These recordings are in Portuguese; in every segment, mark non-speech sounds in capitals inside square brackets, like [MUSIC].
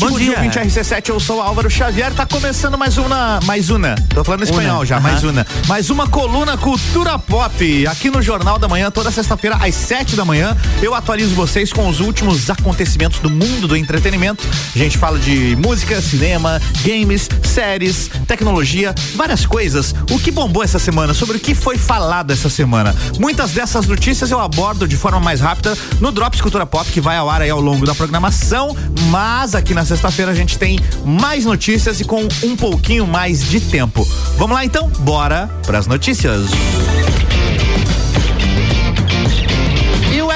Bom dia. dia 20 RC7, eu sou Álvaro Xavier. Tá começando mais uma. Mais uma. Tô falando espanhol una. já, uh -huh. mais uma. Mais uma coluna Cultura Pop. Aqui no Jornal da Manhã, toda sexta-feira, às 7 da manhã, eu atualizo vocês com os últimos acontecimentos do mundo do entretenimento. A gente fala de música, cinema, games, séries, tecnologia, várias coisas. O que bombou essa semana, sobre o que foi falado essa semana. Muitas dessas notícias eu abordo de forma mais rápida no Drops Cultura Pop, que vai ao ar aí ao longo da programação. Mas aqui na sexta-feira a gente tem mais notícias e com um pouquinho mais de tempo. Vamos lá então? Bora para as notícias.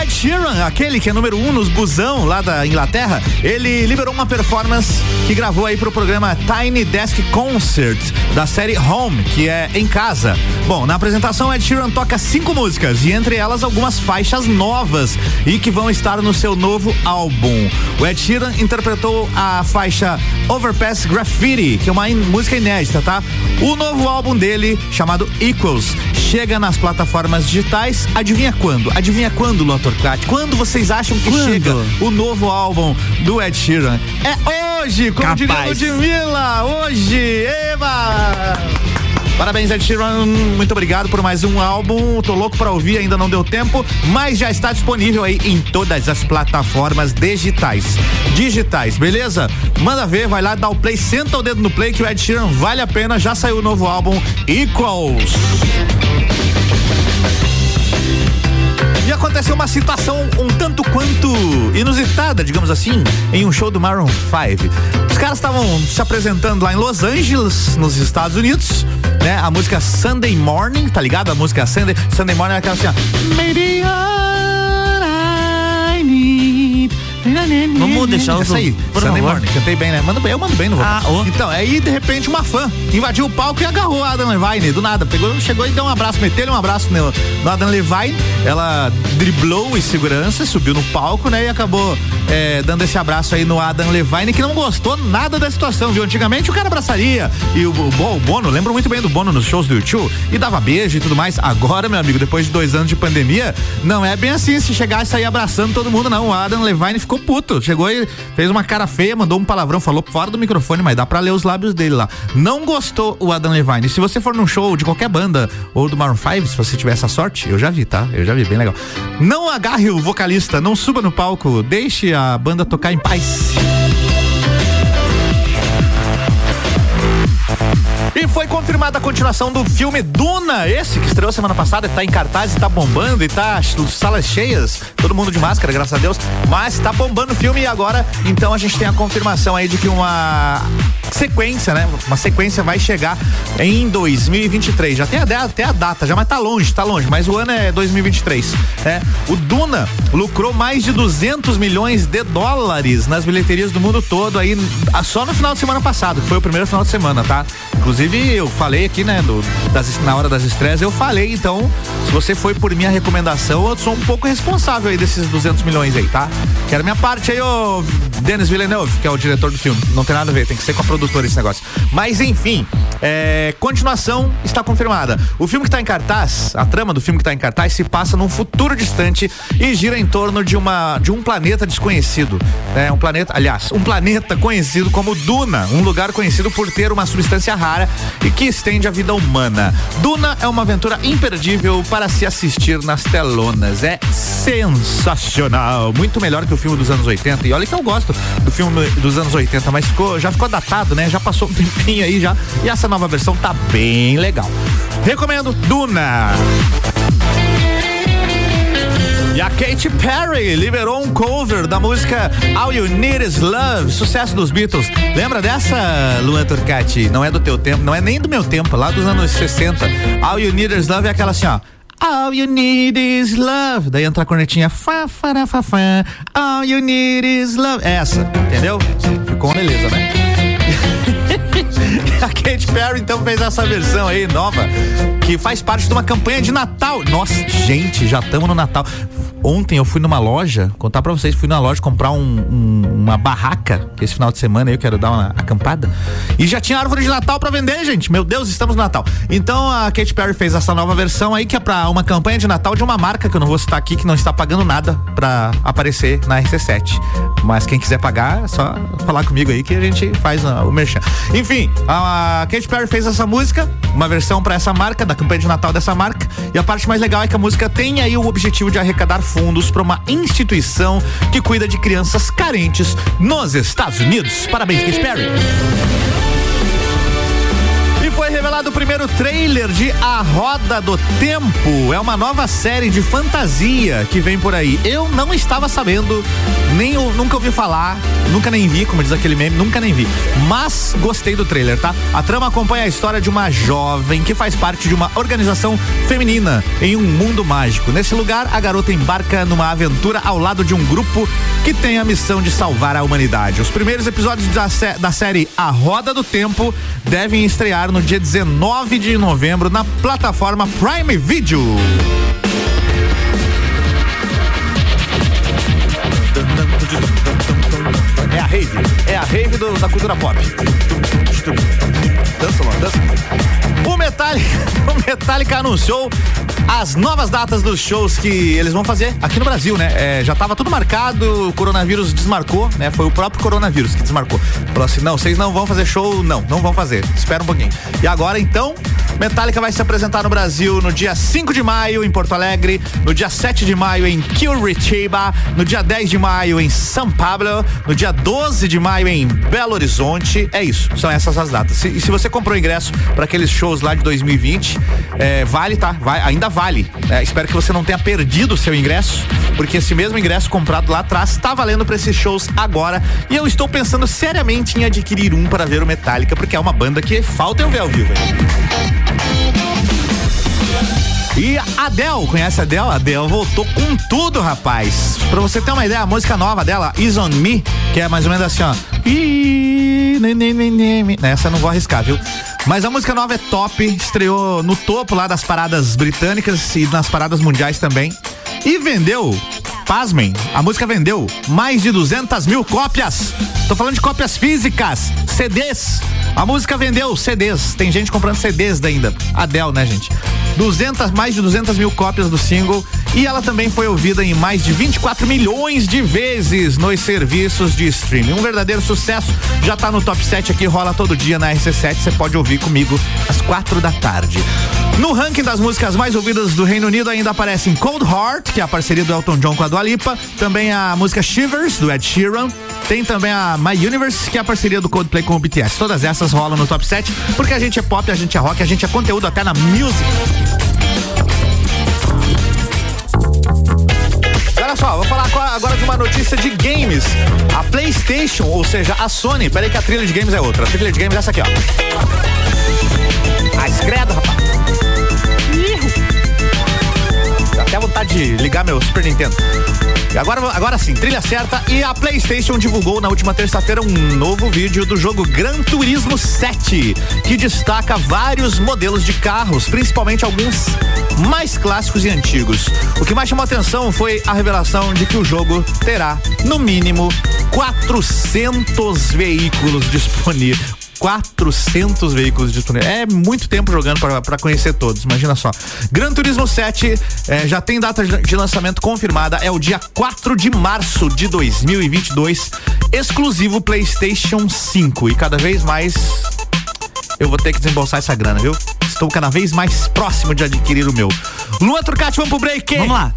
Ed Sheeran, aquele que é número um nos busão lá da Inglaterra, ele liberou uma performance que gravou aí pro programa Tiny Desk Concert da série Home, que é em casa. Bom, na apresentação Ed Sheeran toca cinco músicas e entre elas algumas faixas novas e que vão estar no seu novo álbum. O Ed Sheeran interpretou a faixa Overpass Graffiti, que é uma in música inédita, tá? O novo álbum dele, chamado Equals, chega nas plataformas digitais. Adivinha quando? Adivinha quando, Lotor? Quando vocês acham que Quando? chega o novo álbum do Ed Sheeran? É hoje, como Capaz. diria Ludmilla, hoje, Eva! Parabéns, Ed Sheeran. Muito obrigado por mais um álbum. Tô louco para ouvir, ainda não deu tempo, mas já está disponível aí em todas as plataformas digitais. Digitais, beleza? Manda ver, vai lá, dá o play, senta o dedo no play que o Ed Sheeran vale a pena. Já saiu o novo álbum Equals. E aconteceu uma situação um tanto quanto inusitada, digamos assim, em um show do Maroon 5. Os caras estavam se apresentando lá em Los Angeles, nos Estados Unidos, né? A música Sunday Morning, tá ligado? A música Sunday, Sunday Morning é aquela assim, ó. Vamos deixar os aí. Sunday Morning, cantei bem, né? Mando bem, eu mando bem no vocal. Ah, oh. Então, aí de repente uma fã invadiu o palco e agarrou a Adam Levine, do nada. Pegou, chegou e deu um abraço, meteu um abraço no, no Adam Levine. Ela driblou os seguranças, subiu no palco, né? E acabou é, dando esse abraço aí no Adam Levine, que não gostou nada da situação, viu? Antigamente o cara abraçaria. E o, o, o Bono, lembro muito bem do Bono nos shows do YouTube e dava beijo e tudo mais. Agora, meu amigo, depois de dois anos de pandemia, não é bem assim. Se chegar e sair abraçando todo mundo, não. O Adam Levine ficou puto. Chegou e fez uma cara feia, mandou um palavrão, falou fora do microfone, mas dá pra ler os lábios dele lá. Não gostou o Adam Levine. Se você for num show de qualquer banda ou do Maroon 5, se você tiver essa sorte, eu já vi, tá? Eu já vi, bem legal. Não agarre o vocalista, não suba no palco, deixe a banda tocar em paz. E foi confirmada a continuação do filme Duna, esse que estreou semana passada, tá em cartaz e tá bombando e tá salas cheias, todo mundo de máscara, graças a Deus, mas tá bombando o filme e agora, então a gente tem a confirmação aí de que uma sequência, né? Uma sequência vai chegar em 2023. Já tem até a data, já, mas tá longe, tá longe, mas o ano é 2023, né? O Duna lucrou mais de 200 milhões de dólares nas bilheterias do mundo todo aí, só no final de semana passado, que foi o primeiro final de semana, tá? Inclusive, eu falei aqui, né, do, das, na hora das estreias, eu falei, então, se você foi por minha recomendação, eu sou um pouco responsável aí desses 200 milhões aí, tá? Quero minha parte aí, ô Denis Villeneuve, que é o diretor do filme. Não tem nada a ver, tem que ser com a produtora esse negócio. Mas, enfim, é, continuação está confirmada. O filme que está em cartaz, a trama do filme que está em cartaz, se passa num futuro distante e gira em torno de, uma, de um planeta desconhecido. Né? Um planeta, aliás, um planeta conhecido como Duna, um lugar conhecido por ter uma substância rara e que estende a vida humana. Duna é uma aventura imperdível para se assistir nas telonas. É sensacional. Muito melhor que o filme dos anos 80. E olha que eu gosto do filme dos anos 80, mas ficou, já ficou datado, né? Já passou um [LAUGHS] tempinho aí já. E essa nova versão tá bem legal. Recomendo Duna. E a Katy Perry liberou um cover da música All You Need Is Love, sucesso dos Beatles. Lembra dessa, Luan Turcati? Não é do teu tempo, não é nem do meu tempo, lá dos anos 60. All You Need Is Love é aquela assim, ó. All you need is love. Daí entra a cornetinha. Fá, fará, fá, fá. All you need is love. Essa, entendeu? Ficou uma beleza, né? [LAUGHS] a Katy Perry então fez essa versão aí nova, que faz parte de uma campanha de Natal. Nossa, gente, já estamos no Natal ontem eu fui numa loja, contar pra vocês, fui numa loja comprar um, um, uma barraca, esse final de semana eu quero dar uma acampada. E já tinha árvore de Natal para vender, gente. Meu Deus, estamos no Natal. Então a Katy Perry fez essa nova versão aí, que é pra uma campanha de Natal de uma marca que eu não vou citar aqui, que não está pagando nada pra aparecer na RC7. Mas quem quiser pagar, é só falar comigo aí que a gente faz uh, o merchan. Enfim, a Katy Perry fez essa música, uma versão para essa marca, da campanha de Natal dessa marca. E a parte mais legal é que a música tem aí o objetivo de arrecadar fundos para uma instituição que cuida de crianças carentes nos Estados Unidos. Parabéns, Katy Perry foi revelado o primeiro trailer de A Roda do Tempo. É uma nova série de fantasia que vem por aí. Eu não estava sabendo, nem nunca ouvi falar, nunca nem vi, como diz aquele meme, nunca nem vi. Mas gostei do trailer, tá? A trama acompanha a história de uma jovem que faz parte de uma organização feminina em um mundo mágico. Nesse lugar, a garota embarca numa aventura ao lado de um grupo que tem a missão de salvar a humanidade. Os primeiros episódios da, sé da série A Roda do Tempo devem estrear no dia 19 de novembro na plataforma Prime Video. É a rave, é a rave do, da cultura pop. Dança, mano, dança. O Metallica, [LAUGHS] o Metallica anunciou as novas datas dos shows que eles vão fazer aqui no Brasil, né? É, já estava tudo marcado, o coronavírus desmarcou, né? Foi o próprio coronavírus que desmarcou. Falou assim: não, vocês não vão fazer show, não, não vão fazer. Espera um pouquinho. E agora, então, Metallica vai se apresentar no Brasil no dia 5 de maio em Porto Alegre, no dia 7 de maio em Curitiba, no dia 10 de maio em São Paulo, no dia 12 de maio em Belo Horizonte. É isso, são essas as datas. E se, você comprou ingresso para aqueles shows lá de 2020, é, vale, tá? Vai, ainda vale. É, espero que você não tenha perdido o seu ingresso, porque esse mesmo ingresso comprado lá atrás está valendo para esses shows agora. E eu estou pensando seriamente em adquirir um para ver o Metallica, porque é uma banda que falta eu ver ao vivo. E Adele, conhece a Adele? A voltou com tudo, rapaz. Pra você ter uma ideia, a música nova dela, Is On Me, que é mais ou menos assim, ó. Essa eu não vou arriscar, viu? Mas a música nova é top, estreou no topo lá das paradas britânicas e nas paradas mundiais também. E vendeu, pasmem, a música vendeu mais de 200 mil cópias. Tô falando de cópias físicas, CDs. A música vendeu CDs. Tem gente comprando CDs ainda. Adele, né, gente? 200, mais de 200 mil cópias do single e ela também foi ouvida em mais de 24 milhões de vezes nos serviços de streaming. Um verdadeiro sucesso, já tá no top 7 aqui, rola todo dia na RC7, você pode ouvir comigo às quatro da tarde. No ranking das músicas mais ouvidas do Reino Unido ainda aparecem Cold Heart, que é a parceria do Elton John com a Dua Lipa, também a música Shivers, do Ed Sheeran, tem também a My Universe, que é a parceria do Coldplay com o BTS. Todas essas rolam no top 7, porque a gente é pop, a gente é rock, a gente é conteúdo até na music. Olha só, vou falar agora de uma notícia de games. A PlayStation, ou seja, a Sony, peraí que a trilha de games é outra. A trilha de games é essa aqui, ó. A escreda, rapaz. Dá até vontade de ligar meu Super Nintendo. Agora, agora sim, trilha certa. E a PlayStation divulgou na última terça-feira um novo vídeo do jogo Gran Turismo 7, que destaca vários modelos de carros, principalmente alguns mais clássicos e antigos. O que mais chamou atenção foi a revelação de que o jogo terá, no mínimo, 400 veículos [LAUGHS] disponíveis 400 veículos disponíveis. É muito tempo jogando para conhecer todos, imagina só. Gran Turismo 7 é, já tem data de lançamento confirmada, é o dia 4 de março de 2022, exclusivo PlayStation 5. E cada vez mais eu vou ter que desembolsar essa grana, viu? Estou cada vez mais próximo de adquirir o meu. Lua Turcati, vamos pro break. Vamos lá.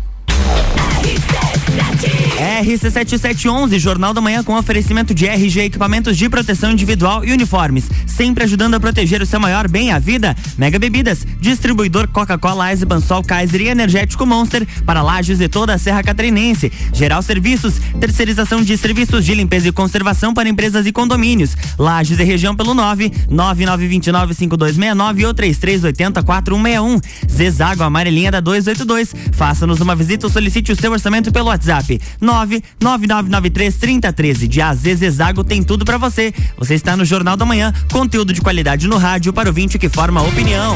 RC7711, Jornal da Manhã com oferecimento de RG Equipamentos de Proteção Individual e Uniformes, sempre ajudando a proteger o seu maior bem, a vida. Mega Bebidas, distribuidor Coca-Cola, Eisenbahn, Sol, Kaiser e Energético Monster para lajes e toda a Serra Catarinense. Geral Serviços, terceirização de serviços de limpeza e conservação para empresas e condomínios. Lages e região pelo 9 9929 5269 ou 3380 4161. Zezago Amarelinha da 282. Faça-nos uma visita ou solicite o seu orçamento pelo WhatsApp 999933013. De AZ Zezago tem tudo para você. Você está no Jornal da Manhã, conteúdo de qualidade no rádio para o vinte que forma opinião.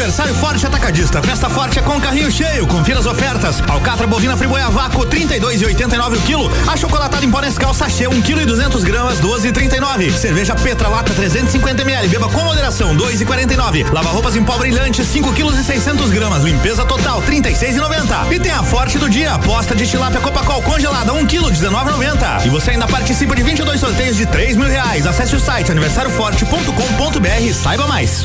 Aniversário Forte Atacadista. Festa forte é com carrinho cheio. Confira as ofertas. Alcatra bovina friboia vácuo 32 e 89 o quilo. A chocolatada em pó Nescau sachê 1 kg e 200 gramas 12 e 39. Cerveja Petra lata 350 ml. Beba com moderação 2 e 49. Lava roupas em pó brilhante 5 kg e 600 gramas. Limpeza total 36 e 90. E tem a Forte do dia. Aposta de tilápia Copacol congelada 1 kg 19,90. E você ainda participa de 22 sorteios de 3 mil reais. Acesse o site aniversarioforte.com.br e saiba mais.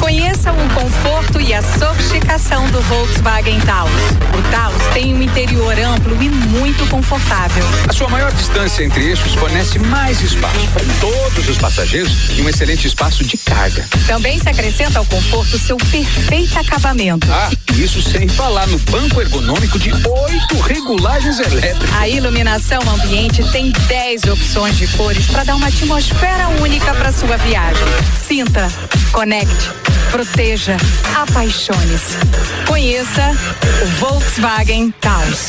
Conheça o conforto e a sofisticação do Volkswagen Taos. O Taos tem um interior amplo e muito confortável. A sua maior distância entre eixos fornece mais espaço para todos os passageiros e um excelente espaço de carga. Também se acrescenta ao conforto seu perfeito acabamento. Ah, isso sem falar no banco ergonômico de oito regulagens elétricas. A iluminação ambiente tem 10 opções de cores para dar uma atmosfera única para sua viagem. Sinta, conecte, proteja, apaixone-se. Conheça o Volkswagen Taos.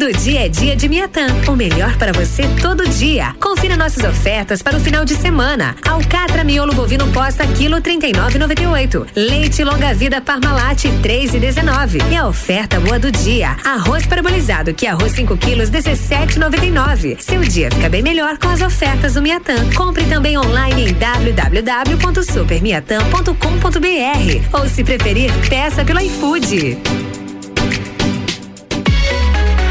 Todo dia é dia de Miatã. O melhor para você todo dia. Confira nossas ofertas para o final de semana. Alcatra miolo bovino posta quilo 39,98. Leite longa vida Parmalat 3,19. E a oferta boa do dia. Arroz parabolizado que arroz 5 quilos 17,99. Seu dia fica bem melhor com as ofertas do Miatã. Compre também online em www.supermiatã.com.br ou se preferir, peça pelo iFood.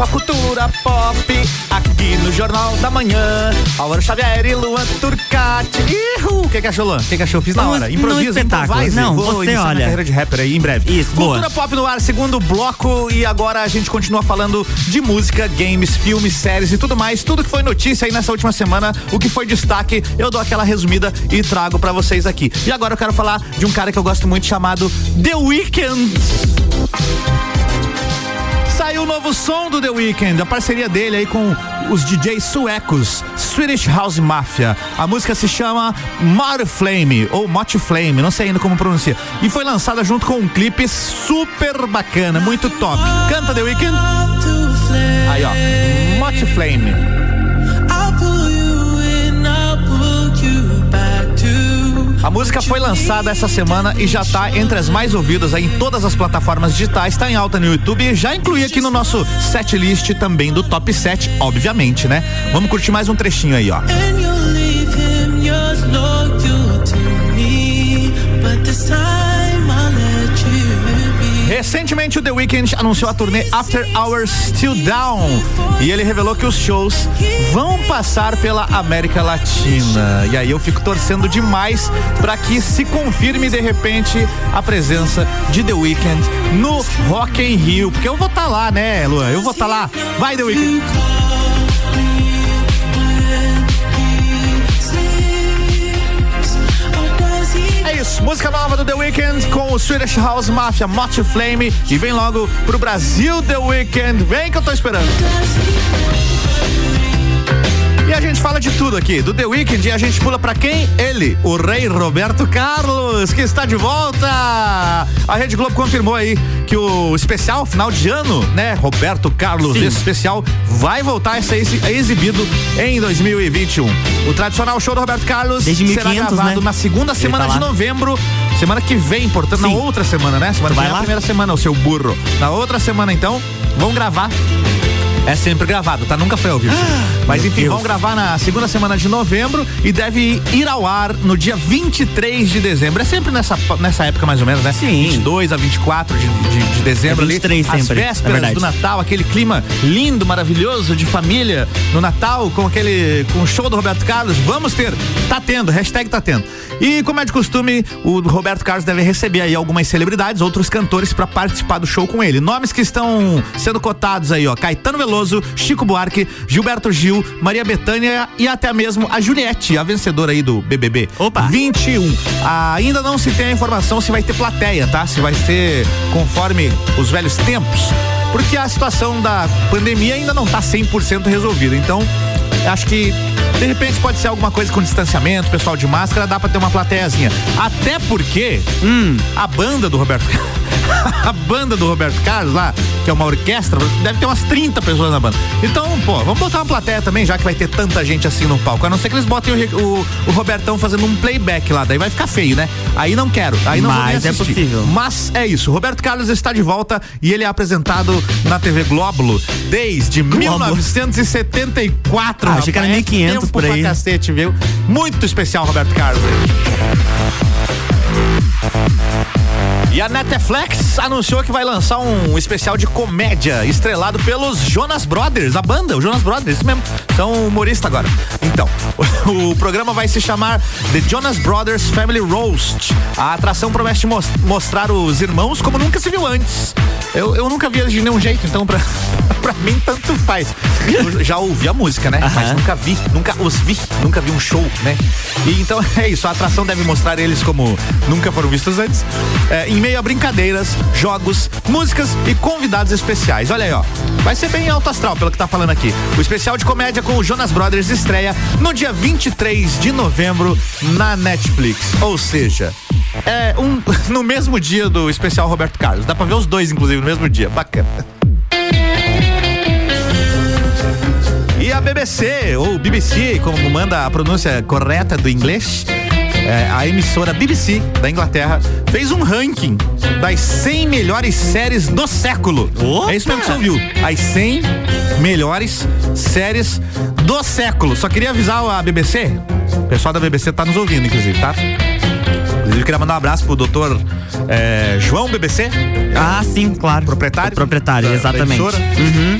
Com a cultura pop aqui no Jornal da Manhã. Álvaro Xavier e Luan Turcati. Ihu! O que, que achou, Luan? O que, que achou? Fiz na hora. Improvisa, espetáculo. improvise. Não, Vou você olha. carreira de rapper aí em breve. Isso, boa. Cultura Pop no ar, segundo bloco. E agora a gente continua falando de música, games, filmes, séries e tudo mais. Tudo que foi notícia aí nessa última semana, o que foi destaque, eu dou aquela resumida e trago pra vocês aqui. E agora eu quero falar de um cara que eu gosto muito chamado The Weeknd. Saiu o novo som do The Weeknd, a parceria dele aí com os DJs suecos, Swedish House Mafia. A música se chama Mother Flame, ou Mot Flame, não sei ainda como pronuncia. E foi lançada junto com um clipe super bacana, muito top. Canta The Weeknd. Aí, ó. Mot Flame. A música foi lançada essa semana e já tá entre as mais ouvidas em todas as plataformas digitais, tá em alta no YouTube e já incluí aqui no nosso set list também do top 7, obviamente, né? Vamos curtir mais um trechinho aí, ó. Recentemente o The Weeknd anunciou a turnê After Hours Still Down e ele revelou que os shows vão passar pela América Latina. E aí eu fico torcendo demais para que se confirme de repente a presença de The Weeknd no Rock in Rio, porque eu vou estar lá, né, Luan? Eu vou estar lá. Vai The Weeknd. Música nova do The Weeknd com o Swedish House Mafia Mot Flame e vem logo pro Brasil The Weeknd. Vem que eu tô esperando. E a gente fala de tudo aqui, do The Weeknd e a gente pula pra quem? Ele, o rei Roberto Carlos, que está de volta. A Rede Globo confirmou aí que o especial final de ano, né, Roberto Carlos, Sim. esse especial vai voltar a ser exi- exibido em 2021. O tradicional show do Roberto Carlos Desde será 1500, gravado né? na segunda Ele semana tá de novembro, semana que vem, portanto, na Sim. outra semana, né? Semana que Vai vem é a primeira semana, o seu burro. Na outra semana, então, vão gravar. É sempre gravado, tá? Nunca foi ao vivo. Mas enfim, Deus. vão gravar na segunda semana de novembro e deve ir ao ar no dia 23 de dezembro. É sempre nessa, nessa época, mais ou menos, né? Sim. 22 a 24 de, de, de dezembro É 23 ali. As sempre, é vésperas verdade. do Natal, aquele clima lindo, maravilhoso de família no Natal, com aquele. com o show do Roberto Carlos. Vamos ter. Tá tendo, hashtag tá tendo. E como é de costume, o Roberto Carlos deve receber aí algumas celebridades, outros cantores para participar do show com ele. Nomes que estão sendo cotados aí, ó. Caetano Veloso, Chico Buarque, Gilberto Gil, Maria Bethânia e até mesmo a Juliette, a vencedora aí do BBB. Opa. 21. Ainda não se tem a informação se vai ter plateia, tá? Se vai ser conforme os velhos tempos. Porque a situação da pandemia ainda não tá 100% resolvida. Então, acho que de repente pode ser alguma coisa com distanciamento, pessoal de máscara, dá pra ter uma plateiazinha. Até porque Hum. a banda do Roberto [LAUGHS] a banda do Roberto Carlos lá, que é uma orquestra, deve ter umas 30 pessoas na banda. Então, pô, vamos botar uma plateia também, já que vai ter tanta gente assim no palco. A não ser que eles botem o, o- o Robertão fazendo um playback lá, daí vai ficar feio, né? Aí não quero, aí não Mas é possível. Mas é isso, Roberto Carlos está de volta e ele é apresentado na TV Glóbulo desde 1974. Ah, achei que era rapaz. 1500 Tempo por aí. Cacete, viu? Muito especial, Roberto Carlos. E a Netflix anunciou que vai lançar um especial de comédia estrelado pelos Jonas Brothers, a banda, o Jonas Brothers, isso mesmo. São humorista agora. Então, [LAUGHS] o programa vai se chamar The Jonas Brothers Family Roast. A atração promete mos- mostrar os irmãos como nunca se viu antes. Eu, eu nunca vi eles de nenhum jeito, então pra, [LAUGHS] pra mim tanto faz. Eu já ouvi a música, né? Mas Aham. nunca vi, nunca os vi, nunca vi um show, né? E então [LAUGHS] é isso, a atração deve mostrar eles como nunca foram vistos antes, é, meio a brincadeiras, jogos, músicas e convidados especiais. Olha aí, ó. Vai ser bem alto astral, pelo que tá falando aqui. O especial de comédia com o Jonas Brothers estreia no dia 23 de novembro na Netflix. Ou seja, é um [LAUGHS] no mesmo dia do especial Roberto Carlos. Dá pra ver os dois, inclusive, no mesmo dia. Bacana. E a BBC, ou BBC, como manda a pronúncia correta do inglês, é, a emissora BBC da Inglaterra fez um ranking das 100 melhores séries do século. Opa! É isso mesmo que você ouviu. As 100 melhores séries do século. Só queria avisar a BBC, o pessoal da BBC tá nos ouvindo, inclusive, tá? Inclusive, queria mandar um abraço pro doutor é, João BBC, Ah, sim, claro. proprietário. O proprietário, da- da exatamente. emissora. Uhum.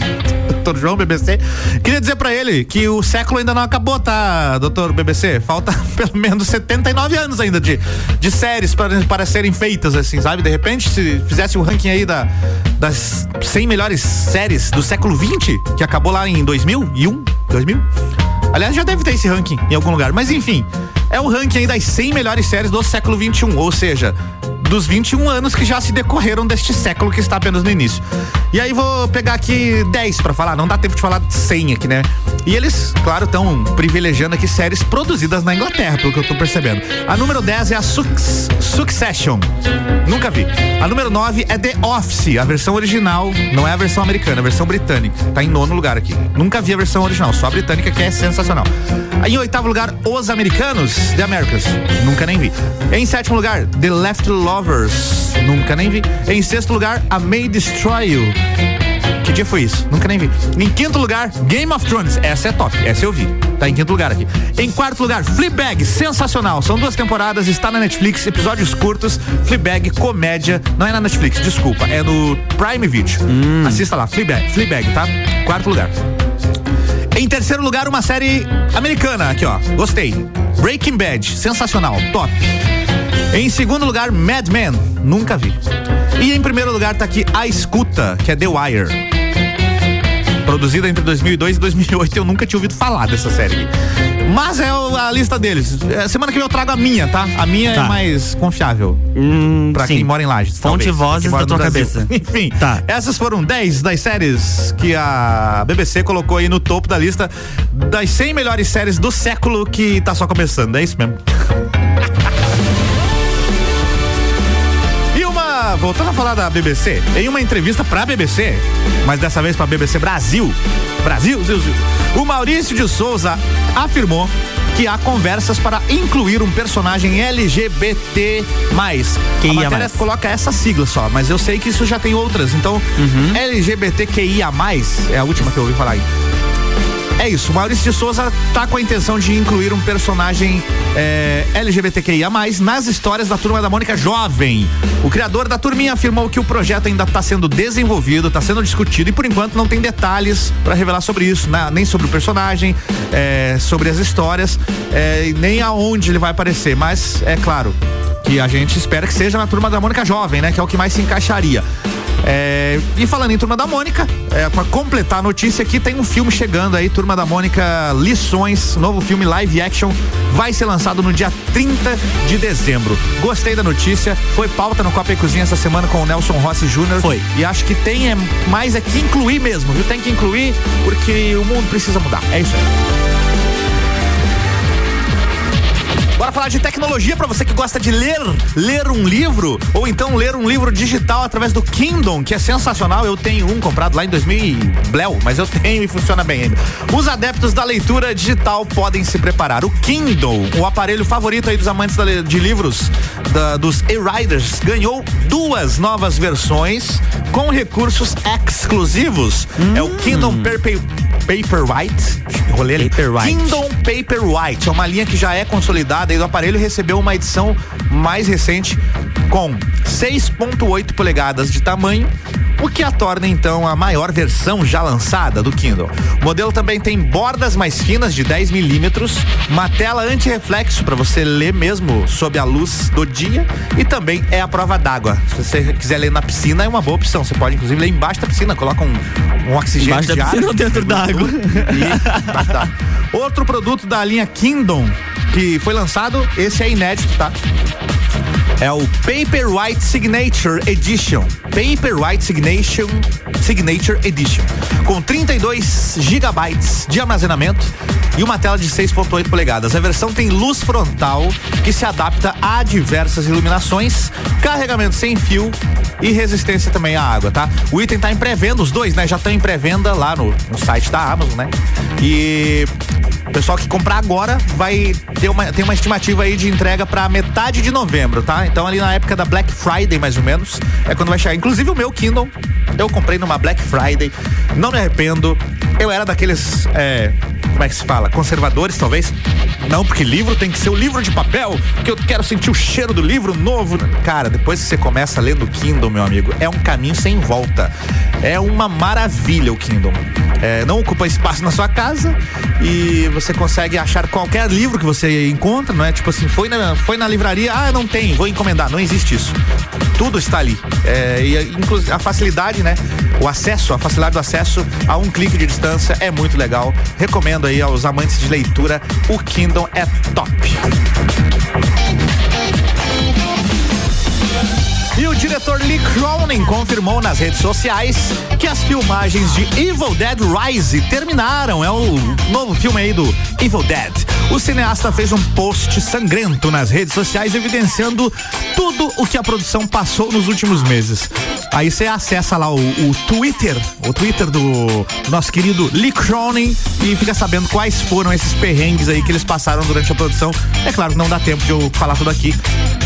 Doutor João BBC. Queria dizer pra ele que o século ainda não acabou, tá, doutor BBC? Falta [LAUGHS] pelo menos 79 anos ainda de, de séries para, para serem feitas, assim, sabe? De repente, se fizesse o ranking aí da, das 100 melhores séries do século 20, que acabou lá em 2001, 2000? Aliás, já deve ter esse ranking em algum lugar, mas enfim, é o ranking aí das 100 melhores séries do século 21, ou seja, dos 21 anos que já se decorreram deste século que está apenas no início. E aí vou pegar aqui 10 para falar, não dá tempo de falar 100 aqui, né? E eles, claro, estão privilegiando aqui séries produzidas na Inglaterra, pelo que eu tô percebendo. A número 10 é a Suc- Succession. Nunca vi. A número 9 é The Office, a versão original, não é a versão americana, a versão britânica. Tá em nono lugar aqui. Nunca vi a versão original, só a britânica que é sensacional. Em oitavo lugar, Os Americanos, The Americans. Nunca nem vi. Em sétimo lugar, The Left Lovers. Nunca nem vi. Em sexto lugar, A May Destroy You. Que dia foi isso? Nunca nem vi. Em quinto lugar, Game of Thrones. Essa é top. Essa eu vi. Tá em quinto lugar aqui. Em quarto lugar, Fleabag. Sensacional. São duas temporadas, está na Netflix, episódios curtos. Fleabag, comédia. Não é na Netflix, desculpa. É no Prime Video. Assista lá, Fleabag, Fleabag, tá? Quarto lugar. Em terceiro lugar, uma série americana aqui, ó. Gostei. Breaking Bad, sensacional, top. Em segundo lugar, Mad Men, nunca vi. E em primeiro lugar tá aqui A Escuta, que é The Wire. Produzida entre 2002 e 2008, eu nunca tinha ouvido falar dessa série. Mas é a lista deles. É, Semana que vem eu trago a minha, tá? A minha é Tá. mais confiável. pra sim. quem mora em Lages. Fonte talvez, vozes da tua Brasil. cabeça. [LAUGHS] Enfim, Tá. essas foram 10 das séries que a BBC colocou aí no topo da lista das 100 melhores séries do século que tá só começando. É isso mesmo. [LAUGHS] Voltando a falar da BBC, em uma entrevista pra BBC, mas dessa vez pra BBC Brasil, Brasil, Zil, Zil, o Maurício de Souza afirmou que há conversas para incluir um personagem LGBT+. A QIA+. matéria coloca essa sigla só, mas eu sei que isso já tem outras, então LGBTQIA+, é a última que eu ouvi falar aí. É isso, Maurício de Souza tá com a intenção de incluir um personagem é, LGBTQIA+, nas histórias da Turma da Mônica Jovem. O criador da turminha afirmou que o projeto ainda está sendo desenvolvido, está sendo discutido e por enquanto não tem detalhes para revelar sobre isso, né? nem sobre o personagem, é, sobre as histórias, é, nem aonde ele vai aparecer, mas é claro que a gente espera que seja na Turma da Mônica Jovem, né? Que é o que mais se encaixaria. É, e falando em Turma da Mônica, é, para completar a notícia aqui, tem um filme chegando aí, Turma da Mônica Lições, novo filme live action, vai ser lançado no dia 30 de dezembro. Gostei da notícia, foi pauta no Copa e Cozinha essa semana com o Nelson Rossi Júnior. Foi. E acho que tem é, mais é que incluir mesmo, viu? Tem que incluir porque o mundo precisa mudar. É isso aí. Bora falar de tecnologia para você que gosta de ler, ler um livro ou então ler um livro digital através do Kindle, que é sensacional. Eu tenho um comprado lá em 2000 e bleu, mas eu tenho e funciona bem ainda. Os adeptos da leitura digital podem se preparar. O Kindle, o aparelho favorito aí dos amantes da de livros da- dos e-riders, ganhou duas novas versões com recursos exclusivos. É o Kindle Paper, Paperwhite. Rolei ali. Paperwhite. Kindle Paperwhite é uma linha que já é consolidada e do aparelho recebeu uma edição mais recente com 6.8 polegadas de tamanho, o que a torna então a maior versão já lançada do Kindle. O modelo também tem bordas mais finas de 10 milímetros, uma tela anti-reflexo para você ler mesmo sob a luz do dia e também é a prova d'água. Se você quiser ler na piscina é uma boa opção. Você pode inclusive ler embaixo da piscina, coloca um, um oxigênio Embaixo da de ar. piscina ou dentro da água? [LAUGHS] E embaixo da água. Outro produto da linha Kingdom que foi lançado, esse é inédito, tá? É o Paperwhite Signature Edition. Paperwhite Signature, Signature Edition. Com 32 gigabytes de armazenamento e uma tela de 6.8 polegadas. A versão tem luz frontal que se adapta a diversas iluminações, carregamento sem fio e resistência também à água, tá? O item tá em pré-venda, os dois, né? Já estão em pré-venda lá no, no site da Amazon, né? E o pessoal que comprar agora vai ter uma, tem uma estimativa aí de entrega pra metade de novembro, tá? Então ali na época da Black Friday, mais ou menos, é quando vai chegar. Inclusive o meu Kindle, eu comprei numa Black Friday, não me arrependo. Eu era daqueles é, como é que se fala? Conservadores, talvez. Não, porque livro tem que ser o livro de papel, porque eu quero sentir o cheiro do livro novo. Cara, depois que você começa no Kindle, meu amigo, é um caminho sem volta. É uma maravilha o Kindle. É, não ocupa espaço na sua casa e você consegue achar qualquer livro que você encontra, não é? Tipo assim, foi na, foi na livraria, ah, não tem, vou encomendar. Não existe isso. Tudo está ali. É, e inclusive a facilidade, né? O acesso, a facilidade do acesso a um clique de distância é muito legal. Recomendo aí aos amantes de leitura, o Kindle é top. E o diretor Lee Cronin confirmou nas redes sociais que as filmagens de Evil Dead Rise terminaram. É o novo filme aí do Evil Dead. O cineasta fez um post sangrento nas redes sociais evidenciando tudo o que a produção passou nos últimos meses. Aí você acessa lá o, o, Twitter, o Twitter do nosso querido Lee Cronin e fica sabendo quais foram esses perrengues aí que eles passaram durante a produção. É claro que não dá tempo de eu falar tudo aqui.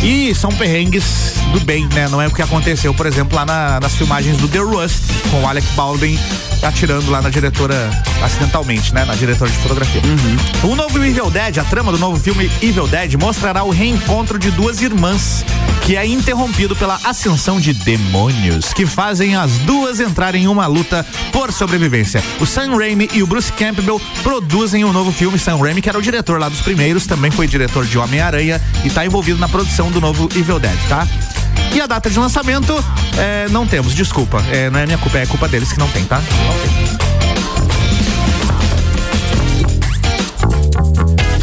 E são perrengues do bem, né? Não é o que aconteceu, por exemplo, lá na, nas filmagens do The Rust, com o Alec Baldwin atirando lá na diretora, acidentalmente, né? Na diretora de fotografia. Uhum. O novo Evil Dead, a trama do novo filme Evil Dead, mostrará o reencontro de duas irmãs, que é interrompido pela ascensão de demônios, que fazem as duas entrarem em uma luta por sobrevivência. O Sam Raimi e o Bruce Campbell produzem o um novo filme. Sam Raimi, que era o diretor lá dos primeiros, também foi diretor de Homem-Aranha e está envolvido na produção do novo Evil Dead, tá? E a data de lançamento, é, não temos, desculpa. É, não é minha culpa, é culpa deles que não tem, tá? Não tem.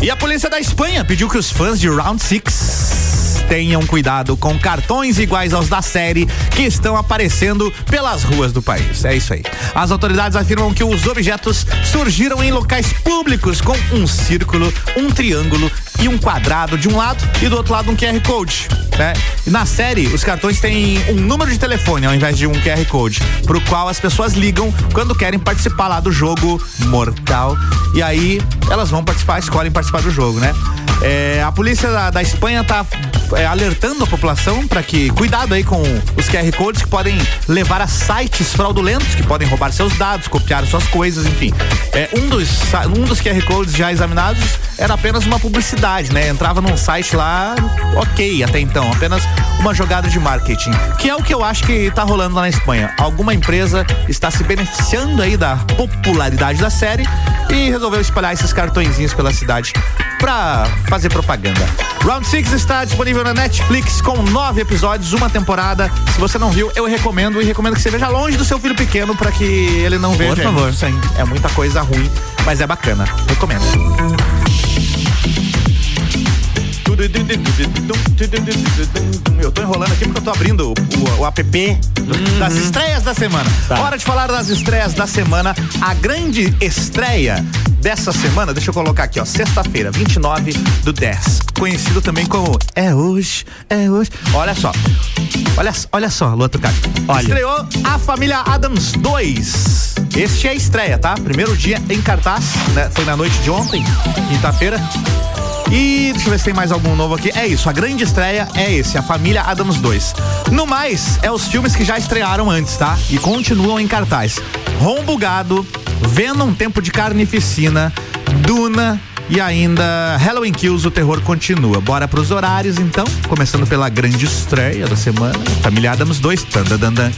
E a polícia da Espanha pediu que os fãs de Round Six tenham cuidado com cartões iguais aos da série que estão aparecendo pelas ruas do país. É isso aí. As autoridades afirmam que os objetos surgiram em locais públicos com um círculo, um triângulo e um quadrado de um lado e do outro lado um QR Code. Né? Na série, os cartões têm um número de telefone ao invés de um QR Code, pro qual as pessoas ligam quando querem participar lá do jogo mortal. E aí elas vão participar, escolhem participar do jogo, né? É, a polícia da, da Espanha tá é, alertando a população para que cuidado aí com os QR codes que podem levar a sites fraudulentos que podem roubar seus dados, copiar suas coisas, enfim. É, um dos um dos QR codes já examinados era apenas uma publicidade, né? Entrava num site lá, ok, até então, apenas uma jogada de marketing, que é o que eu acho que tá rolando lá na Espanha. Alguma empresa está se beneficiando aí da popularidade da série e resolveu espalhar esses cartõezinhos pela cidade para fazer propaganda. Round 6 está disponível na Netflix com nove episódios, uma temporada. Se você não viu, eu recomendo e recomendo que você veja longe do seu filho pequeno para que ele não veja. Por favor. Sim, é muita coisa ruim, mas é bacana. Recomendo. Eu tô enrolando aqui porque eu tô abrindo o, o, o app uhum. das estreias da semana. Tá. Hora de falar das estreias da semana. A grande estreia dessa semana, deixa eu colocar aqui, ó, sexta-feira, 29 do 10. Conhecido também como É Hoje, É Hoje. Olha só. Olha, olha só, Lua Tucati. Olha. Estreou a família Adams 2. Este é a estreia, tá? Primeiro dia em cartaz, né? Foi na noite de ontem, quinta-feira. E deixa eu ver se tem mais algum novo aqui. É isso, a grande estreia é esse, a Família Adams 2. No mais, é os filmes que já estrearam antes, tá? E continuam em cartaz. Rombo Gado, Venom Tempo de Carnificina, Duna, e ainda Halloween Kills, o terror continua. Bora pros horários então, começando pela grande estreia da semana. Família Adams 2, dan.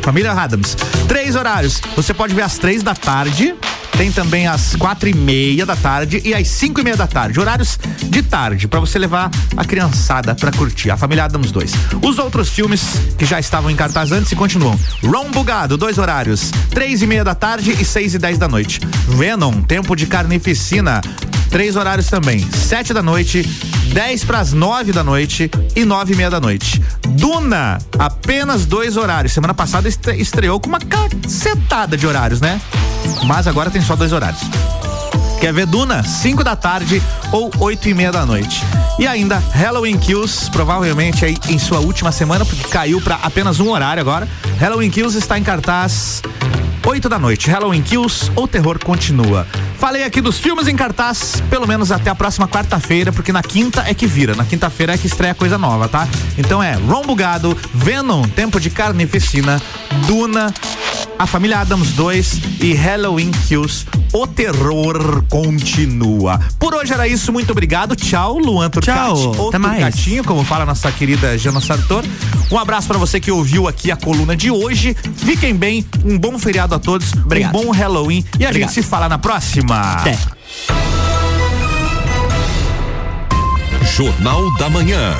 Família Adams. Três horários. Você pode ver às três da tarde, tem também às quatro e meia da tarde e às cinco e meia da tarde. Horários de tarde, para você levar a criançada para curtir. A família Adams 2. Os outros filmes que já estavam em cartaz antes e continuam. Ron Bugado, dois horários. Três e meia da tarde e seis e dez da noite. Venom, Tempo de Carnificina. Três horários também. Sete da noite, dez para as nove da noite e nove e meia da noite. Duna, apenas dois horários. Semana passada estreou com uma cacetada de horários, né? Mas agora tem só dois horários. Quer ver Duna? 5 da tarde ou 8 e meia da noite. E ainda Halloween Kills, provavelmente aí em sua última semana, porque caiu para apenas um horário agora. Halloween Kills está em cartaz 8 da noite. Halloween Kills ou Terror continua. Falei aqui dos filmes em cartaz, pelo menos até a próxima quarta-feira, porque na quinta é que vira. Na quinta-feira é que estreia coisa nova, tá? Então é Ron Bugado, Venom, Tempo de Carnificina, Duna A Família Adams 2 e Halloween Kills. O terror continua. Por hoje era isso, muito obrigado. Tchau, Luan Turcati. Tchau, Ou até mais. Como fala nossa querida Jana Sartor. Um abraço pra você que ouviu aqui a coluna de hoje. Fiquem bem, um bom feriado a todos, Obrigado. um bom Halloween e a Obrigado. gente se fala na próxima. Até. Jornal da Manhã.